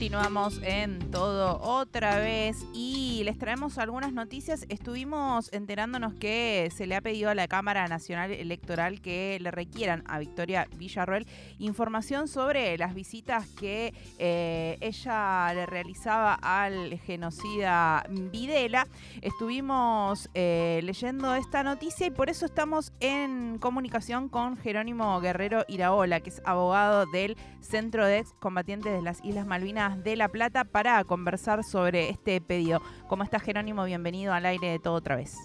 Continuamos en todo otra vez y les traemos algunas noticias. Estuvimos enterándonos que se le ha pedido a la Cámara Nacional Electoral que le requieran a Victoria Villarroel información sobre las visitas que eh, ella le realizaba al genocida Videla. Estuvimos eh, leyendo esta noticia y por eso estamos en comunicación con Jerónimo Guerrero Iraola, que es abogado del Centro de Excombatientes de las Islas Malvinas de La Plata para conversar sobre este pedido. ¿Cómo estás, Jerónimo? Bienvenido al aire de todo otra vez.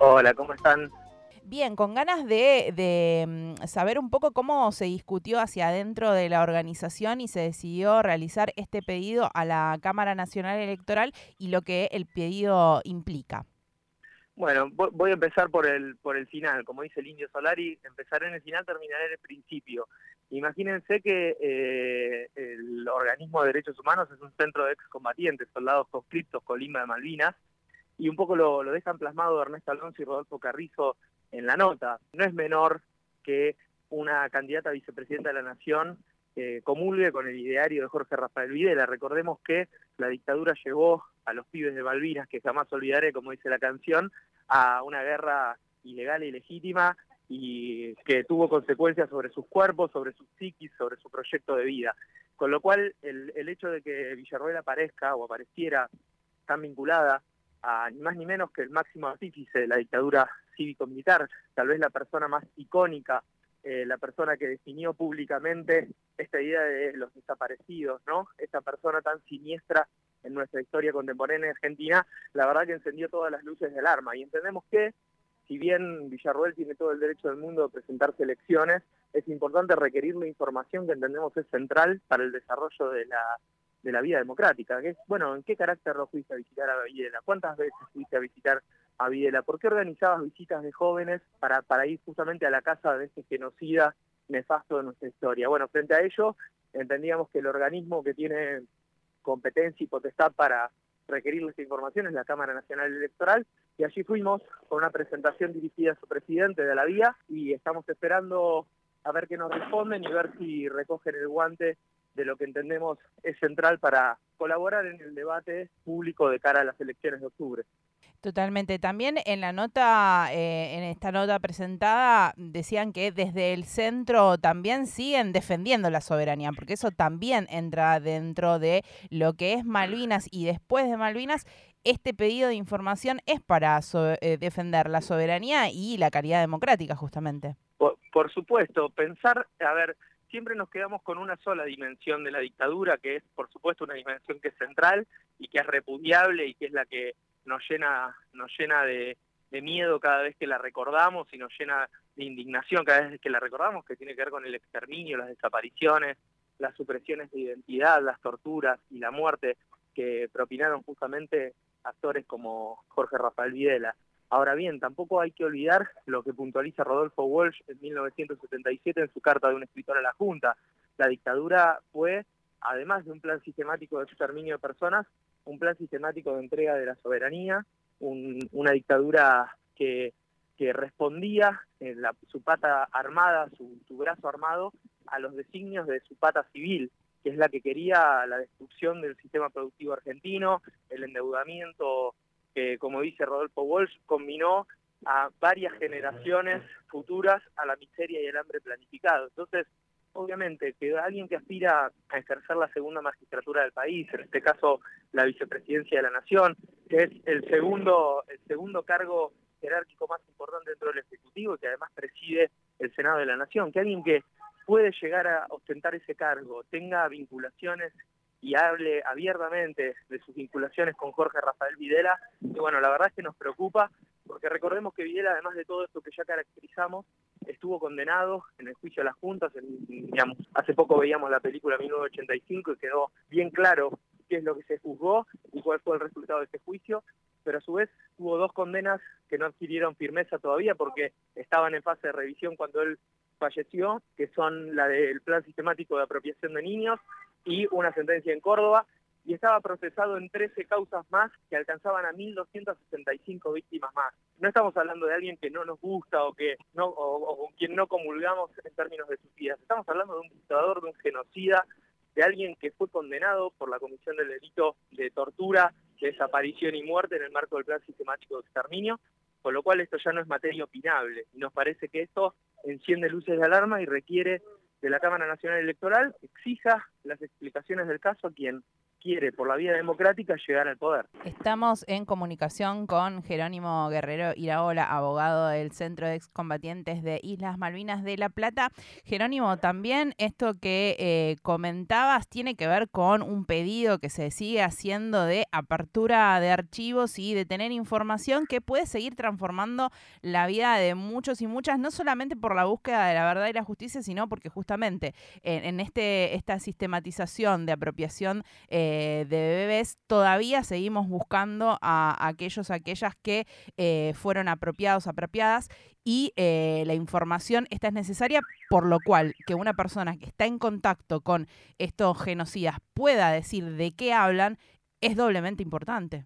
Hola, ¿cómo están? Bien, con ganas de, mm, saber un poco cómo se discutió hacia adentro de la organización y se decidió realizar este pedido a la Cámara Nacional Electoral y lo que el pedido implica. Bueno, voy a empezar por el, por el final. Como dice el Indio Solari, empezaré en el final, terminaré en el principio. Imagínense que eh, el organismo de derechos humanos es un centro de excombatientes, soldados conscriptos, Colima de Malvinas, y un poco lo, dejan plasmado Ernesto Alonso y Rodolfo Carrizo en la nota. No es menor que una candidata a vicepresidenta de la Nación eh, comulgue con el ideario de Jorge Rafael Videla. Recordemos que la dictadura llevó a los pibes de Malvinas, que jamás olvidaré, como dice la canción, a una guerra ilegal y legítima y que tuvo consecuencias sobre sus cuerpos, sobre sus psiquis, sobre su proyecto de vida. Con lo cual, el, el hecho de que Villarroel aparezca o apareciera tan vinculada a ni más ni menos que el máximo artífice de la dictadura cívico-militar, tal vez la persona más icónica, eh, la persona que definió públicamente esta idea de los desaparecidos, ¿no? Esta persona tan siniestra en nuestra historia contemporánea argentina, la verdad que encendió todas las luces de alarma. Y entendemos que si bien Villarroel tiene todo el derecho del mundo de presentarse elecciones, es importante requerir la información que entendemos es central para el desarrollo de la, de la vida democrática, que es, bueno, ¿en qué carácter lo fuiste a visitar a Videla? ¿Cuántas veces fuiste a visitar a Videla? ¿Por qué organizabas visitas de jóvenes para, para ir justamente a la casa de este genocida nefasto de nuestra historia? Bueno, frente a ello, entendíamos que el organismo que tiene competencia y potestad para requerirle esta información es la Cámara Nacional Electoral y allí fuimos con una presentación dirigida a su presidente de la vía y estamos esperando a ver qué nos responden y ver si recogen el guante de lo que entendemos es central para colaborar en el debate público de cara a las elecciones de octubre. Totalmente. También en la nota, eh, en esta nota presentada, decían que desde el centro también siguen defendiendo la soberanía, porque eso también entra dentro de lo que es Malvinas y después de Malvinas. Este pedido de información es para eh, defender la soberanía y la calidad democrática, justamente. por supuesto, pensar, a ver, siempre nos quedamos con una sola dimensión de la dictadura, que es, por supuesto, una dimensión que es central y que es repudiable y que es la que nos llena, nos llena de, miedo cada vez que la recordamos y nos llena de indignación cada vez que la recordamos, que tiene que ver con el exterminio, las desapariciones, las supresiones de identidad, las torturas y la muerte que propinaron justamente actores como Jorge Rafael Videla. Ahora bien, tampoco hay que olvidar lo que puntualiza Rodolfo Walsh en 1977 en su carta de un escritor a la Junta. La dictadura fue, además de un plan sistemático de exterminio de personas, un plan sistemático de entrega de la soberanía, una dictadura que, respondía en la, su pata armada, su, su brazo armado, a los designios de su pata civil, que es la que quería la destrucción del sistema productivo argentino, el endeudamiento que, como dice Rodolfo Walsh, combinó a varias generaciones futuras a la miseria y el hambre planificado. Entonces, obviamente, que alguien que aspira a ejercer la segunda magistratura del país, en este caso la vicepresidencia de la Nación, que es el segundo, el segundo cargo jerárquico más importante dentro del Ejecutivo, que además preside el Senado de la Nación, que alguien que puede llegar a ostentar ese cargo, tenga vinculaciones y hable abiertamente de sus vinculaciones con Jorge Rafael Videla, y bueno, la verdad es que nos preocupa, porque recordemos que Videla, además de todo esto que ya caracterizamos, estuvo condenado en el juicio a las juntas, digamos, hace poco veíamos la película 1985 y quedó bien claro qué es lo que se juzgó y cuál fue el resultado de ese juicio, pero a su vez hubo dos condenas que no adquirieron firmeza todavía porque estaban en fase de revisión cuando él falleció, que son la del plan sistemático de apropiación de niños y una sentencia en Córdoba, y estaba procesado en 13 causas más que alcanzaban a 1.265 víctimas más. No estamos hablando de alguien que no nos gusta o que no o, con quien no comulgamos en términos de sus vidas. Estamos hablando de un dictador, de un genocida de alguien que fue condenado por la comisión del delito de tortura, desaparición y muerte en el marco del plan sistemático de exterminio, con lo cual esto ya no es materia opinable. Y nos parece que esto enciende luces de alarma y requiere de la Cámara Nacional Electoral exija las explicaciones del caso a quien quiere por la vía democrática llegar al poder. Estamos en comunicación con Jerónimo Guerrero Iraola, abogado del Centro de Excombatientes de Islas Malvinas de La Plata. Jerónimo, también esto que eh, comentabas tiene que ver con un pedido que se sigue haciendo de apertura de archivos y de tener información que puede seguir transformando la vida de muchos y muchas, no solamente por la búsqueda de la verdad y la justicia, sino porque justamente en, este, esta sistematización de apropiación eh, de bebés, todavía seguimos buscando a, aquellos, aquellas que eh, fueron apropiados, apropiadas, y eh, la información esta es necesaria, por lo cual que una persona que está en contacto con estos genocidas pueda decir de qué hablan, es doblemente importante.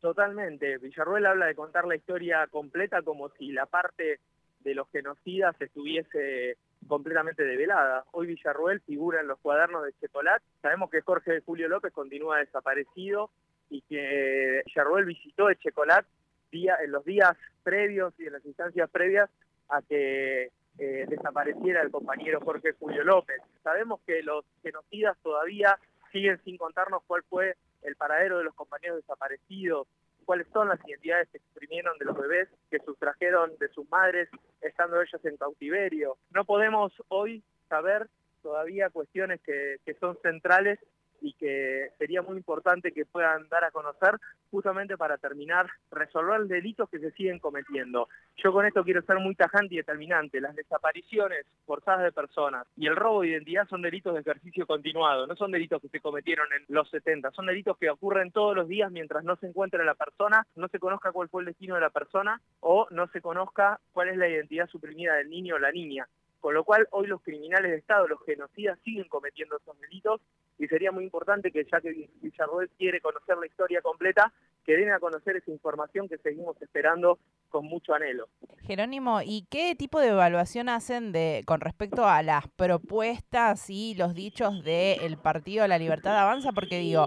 Totalmente. Villarruel habla de contar la historia completa como si la parte de los genocidas estuviese completamente develada. Hoy Villarruel figura en los cuadernos de Checolat. Sabemos que Jorge Julio López continúa desaparecido y que Villarruel visitó Echecolat día, en los días previos y en las instancias previas a que eh, desapareciera el compañero Jorge Julio López. Sabemos que los genocidas todavía siguen sin contarnos cuál fue el paradero de los compañeros desaparecidos, cuáles son las identidades que exprimieron de los bebés que sustrajeron de sus madres estando ellos en cautiverio. No podemos hoy saber todavía cuestiones que, que son centrales y que sería muy importante que puedan dar a conocer justamente para terminar, resolver delitos que se siguen cometiendo. Yo con esto quiero ser muy tajante y determinante. Las desapariciones forzadas de personas y el robo de identidad son delitos de ejercicio continuado, no son delitos que se cometieron en los 70, son delitos que ocurren todos los días mientras no se encuentre la persona, no se conozca cuál fue el destino de la persona o no se conozca cuál es la identidad suprimida del niño o la niña. Con lo cual hoy los criminales de Estado, los genocidas, siguen cometiendo esos delitos y sería muy importante que ya que Villarroel quiere conocer la historia completa, que den a conocer esa información que seguimos esperando con mucho anhelo. Jerónimo, ¿y qué tipo de evaluación hacen de con respecto a las propuestas y los dichos del Partido La Libertad Avanza? Porque digo,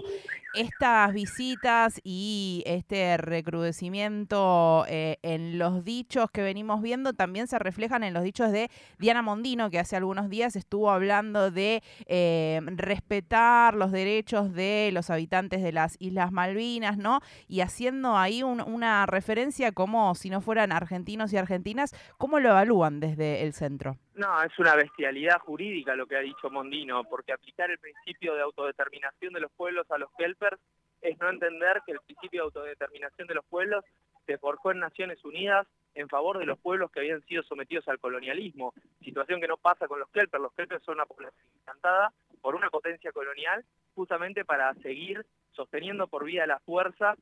estas visitas y este recrudecimiento eh, en los dichos que venimos viendo también se reflejan en los dichos de Diana Mondino, que hace algunos días estuvo hablando de eh, respetar los derechos de los habitantes de las Islas Malvinas, ¿no? Y haciendo ahí una referencia como si no fueran argentinos y argentinas, ¿cómo lo evalúan desde el centro? No, es una bestialidad jurídica lo que ha dicho Mondino, porque aplicar el principio de autodeterminación de los pueblos a los kelpers es no entender que el principio de autodeterminación de los pueblos se forjó en Naciones Unidas en favor de los pueblos que habían sido sometidos al colonialismo, situación que no pasa con los kelpers. Los kelpers son una población encantada por una potencia colonial justamente para seguir sosteniendo por vía de la fuerza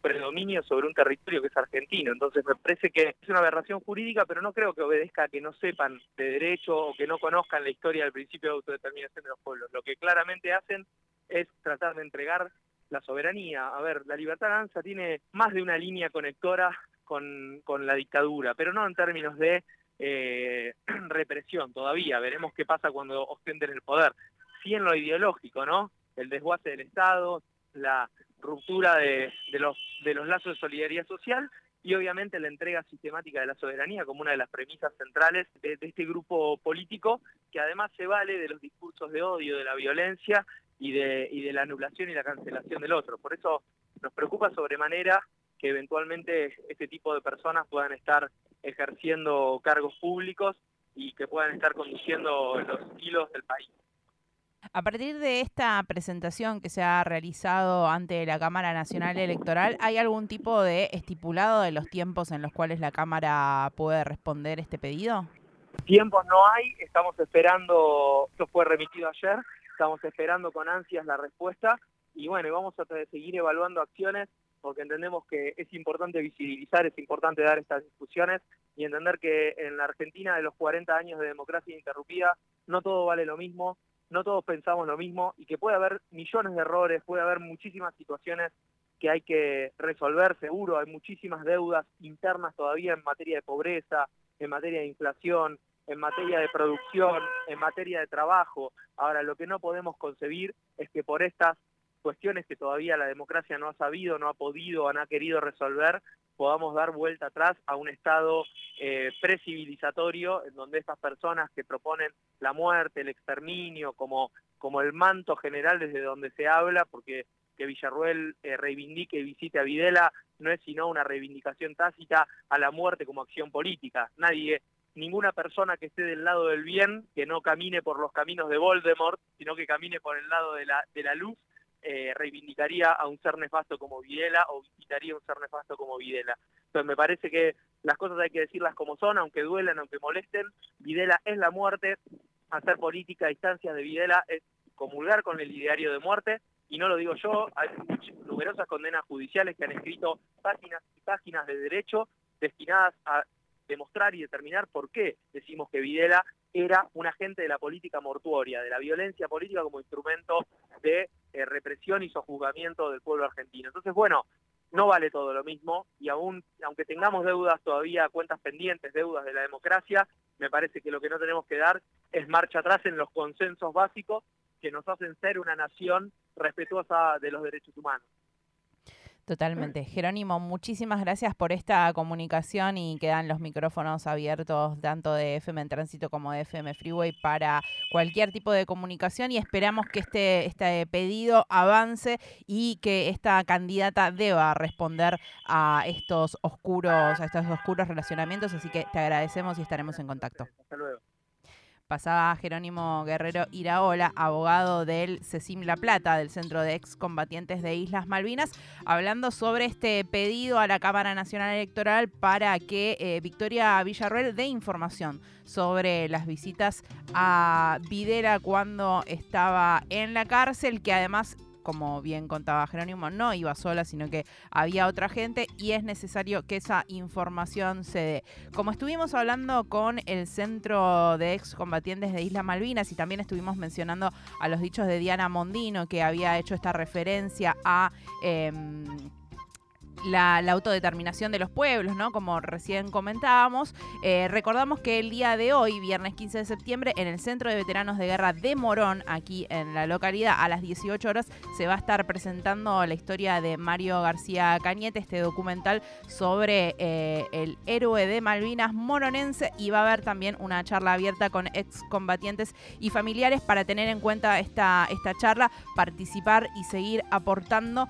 predominio sobre un territorio que es argentino. Entonces me parece que es una aberración jurídica, pero no creo que obedezca a que no sepan de derecho o que no conozcan la historia del principio de autodeterminación de los pueblos. Lo que claramente hacen es tratar de entregar la soberanía. A ver, la libertad danza tiene más de una línea conectora con, con la dictadura, pero no en términos de eh, represión todavía. Veremos qué pasa cuando ostenten el poder. Sí en lo ideológico, ¿no? El desguace del Estado, la ruptura de, los, de los lazos de solidaridad social y obviamente la entrega sistemática de la soberanía como una de las premisas centrales de, este grupo político que además se vale de los discursos de odio, de la violencia y de, y de la anulación y la cancelación del otro. Por eso nos preocupa sobremanera que eventualmente este tipo de personas puedan estar ejerciendo cargos públicos y que puedan estar conduciendo los hilos del país. A partir de esta presentación que se ha realizado ante la Cámara Nacional Electoral, ¿hay algún tipo de estipulado de los tiempos en los cuales la Cámara puede responder este pedido? Tiempos no hay, estamos esperando, esto fue remitido ayer, estamos esperando con ansias la respuesta y bueno, vamos a seguir evaluando acciones porque entendemos que es importante visibilizar, es importante dar estas discusiones y entender que en la Argentina de los 40 años de democracia interrumpida no todo vale lo mismo, no todos pensamos lo mismo y que puede haber millones de errores, puede haber muchísimas situaciones que hay que resolver, seguro, hay muchísimas deudas internas todavía en materia de pobreza, en materia de inflación, en materia de producción, en materia de trabajo. Ahora, lo que no podemos concebir es que por estas cuestiones que todavía la democracia no ha sabido, no ha podido, no ha querido resolver, podamos dar vuelta atrás a un estado eh, precivilizatorio en donde estas personas que proponen la muerte, el exterminio, como, como el manto general desde donde se habla, porque que Villarruel eh, reivindique y visite a Videla no es sino una reivindicación tácita a la muerte como acción política. Nadie, ninguna persona que esté del lado del bien, que no camine por los caminos de Voldemort, sino que camine por el lado de la, de la luz, eh, reivindicaría a un ser nefasto como Videla o visitaría a un ser nefasto como Videla. Entonces me parece que las cosas hay que decirlas como son, aunque duelan, aunque molesten. Videla es la muerte, hacer política a distancias de Videla es comulgar con el ideario de muerte, y no lo digo yo, hay numerosas condenas judiciales que han escrito páginas y páginas de derecho destinadas a demostrar y determinar por qué decimos que Videla era un agente de la política mortuoria, de la violencia política como instrumento de eh, represión y sojuzgamiento del pueblo argentino. Entonces, bueno, no vale todo lo mismo y aún, aunque tengamos deudas todavía, cuentas pendientes, deudas de la democracia, me parece que lo que no tenemos que dar es marcha atrás en los consensos básicos que nos hacen ser una nación respetuosa de los derechos humanos. Totalmente. Jerónimo, muchísimas gracias por esta comunicación y quedan los micrófonos abiertos tanto de FM en Tránsito como de FM Freeway para cualquier tipo de comunicación y esperamos que este, este pedido avance y que esta candidata deba responder a estos oscuros, a estos oscuros relacionamientos. Así que te agradecemos y estaremos en contacto. Hasta luego pasaba Jerónimo Guerrero Iraola, abogado del CECIM La Plata, del Centro de Excombatientes de Islas Malvinas, hablando sobre este pedido a la Cámara Nacional Electoral para que eh, Victoria Villarruel dé información sobre las visitas a Videla cuando estaba en la cárcel, que además como bien contaba Jerónimo, no iba sola, sino que había otra gente y es necesario que esa información se dé. Como estuvimos hablando con el Centro de Excombatientes de Isla Malvinas y también estuvimos mencionando a los dichos de Diana Mondino, que había hecho esta referencia a... La, autodeterminación de los pueblos, ¿no? Como recién comentábamos. Eh, recordamos que el día de hoy, viernes 15 de septiembre, en el Centro de Veteranos de Guerra de Morón, aquí en la localidad, a las 18 horas, se va a estar presentando la historia de Mario García Cañete, este documental sobre eh, el héroe de Malvinas moronense, y va a haber también una charla abierta con excombatientes y familiares para tener en cuenta esta, esta charla, participar y seguir aportando